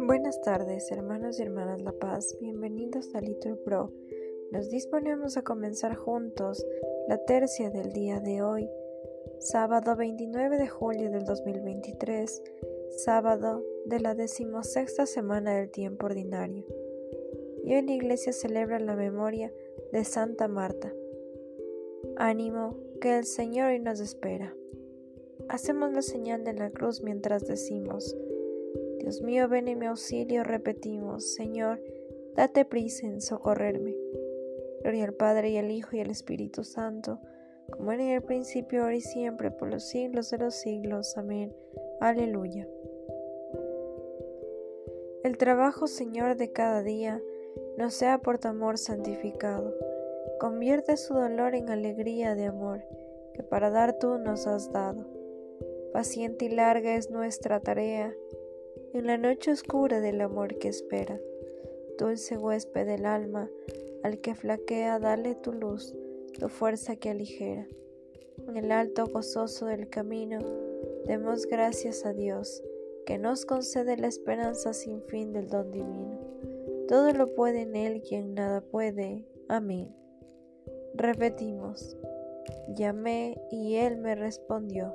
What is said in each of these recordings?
Buenas tardes, hermanos y hermanas La Paz. Bienvenidos a Little Pro. Nos disponemos a comenzar juntos la tercia del día de hoy, sábado 29 de julio del 2023, sábado de la decimosexta semana del tiempo ordinario. Y hoy la iglesia celebra la memoria de Santa Marta. Ánimo, que el Señor hoy nos espera. Hacemos la señal de la cruz mientras decimos, Dios mío, ven en mi auxilio, repetimos, Señor, date prisa en socorrerme. Gloria al Padre y al Hijo y al Espíritu Santo, como era en el principio, ahora y siempre, por los siglos de los siglos. Amén. Aleluya. El trabajo, Señor, de cada día, no sea por tu amor santificado. Convierte su dolor en alegría de amor, que para dar tú nos has dado. Paciente y larga es nuestra tarea, en la noche oscura del amor que espera. Dulce huésped del alma, al que flaquea, dale tu luz, tu fuerza que aligera. En el alto gozoso del camino, demos gracias a Dios, que nos concede la esperanza sin fin del don divino. Todo lo puede en Él quien nada puede. Amén. Repetimos, llamé y Él me respondió.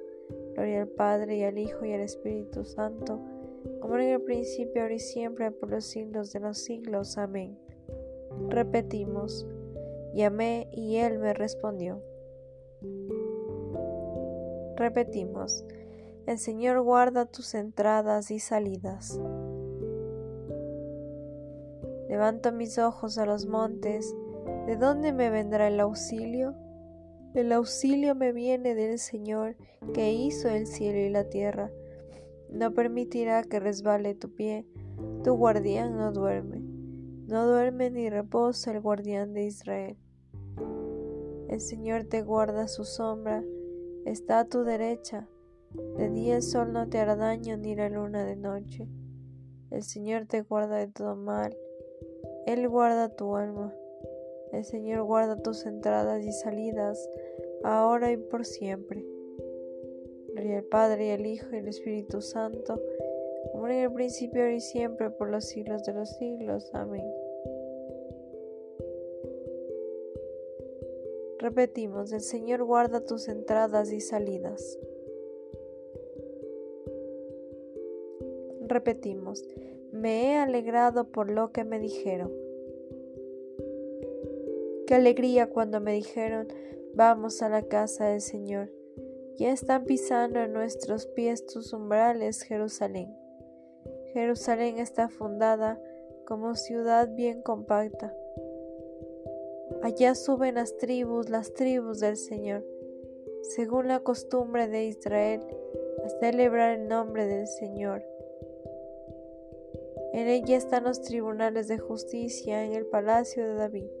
Gloria al Padre y al Hijo y al Espíritu Santo como en el principio, ahora y siempre, por los siglos de los siglos. Amén. Repetimos, llamé y Él me respondió. Repetimos, el Señor guarda tus entradas y salidas. Levanto mis ojos a los montes, ¿de dónde me vendrá el auxilio? El auxilio me viene del Señor que hizo el cielo y la tierra no permitirá que resbale tu pie, tu guardián no duerme, no duerme ni reposa el guardián de Israel. El Señor te guarda su sombra, está a tu derecha, de día el sol no te hará daño ni la luna de noche. El Señor te guarda de todo mal, Él guarda tu alma. El Señor guarda tus entradas y salidas, ahora y por siempre. Gloria al Padre y al Hijo y al Espíritu Santo, como en el principio, ahora y siempre, por los siglos de los siglos. Amén. Repetimos, el Señor guarda tus entradas y salidas. Repetimos, me he alegrado por lo que me dijeron. Qué alegría cuando me dijeron, vamos a la casa del Señor. Ya están pisando en nuestros pies tus umbrales, Jerusalén. Jerusalén está fundada como ciudad bien compacta. Allá suben las tribus, las tribus del Señor, según la costumbre de Israel, a celebrar el nombre del Señor. En ella están los tribunales de justicia en el palacio de David.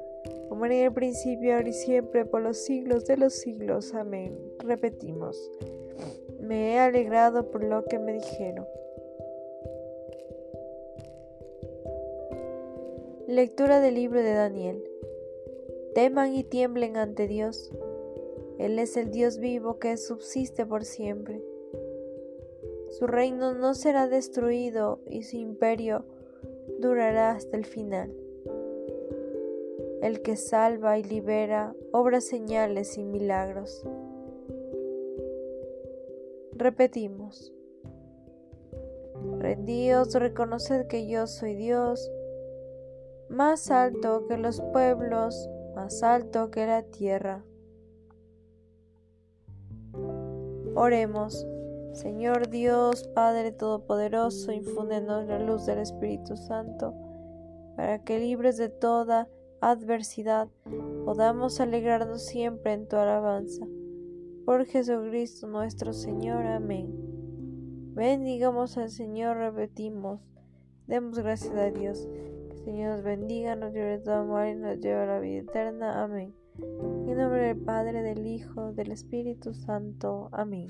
como en el principio, ahora y siempre, por los siglos de los siglos. Amén. Repetimos. Me he alegrado por lo que me dijeron. Lectura del libro de Daniel. Teman y tiemblen ante Dios. Él es el Dios vivo que subsiste por siempre. Su reino no será destruido y su imperio durará hasta el final. El que salva y libera obra señales y milagros. Repetimos. Rendíos, reconoced que yo soy Dios, más alto que los pueblos, más alto que la tierra. Oremos. Señor Dios, Padre Todopoderoso, infúndenos la luz del Espíritu Santo, para que libres de toda adversidad podamos alegrarnos siempre en tu alabanza. Por Jesucristo nuestro Señor. Amén. Bendigamos al Señor, repetimos. Demos gracias a Dios. Que el Señor nos bendiga, nos lleve todo mal y nos lleve a la vida eterna. Amén. En nombre del Padre, del Hijo, del Espíritu Santo. Amén.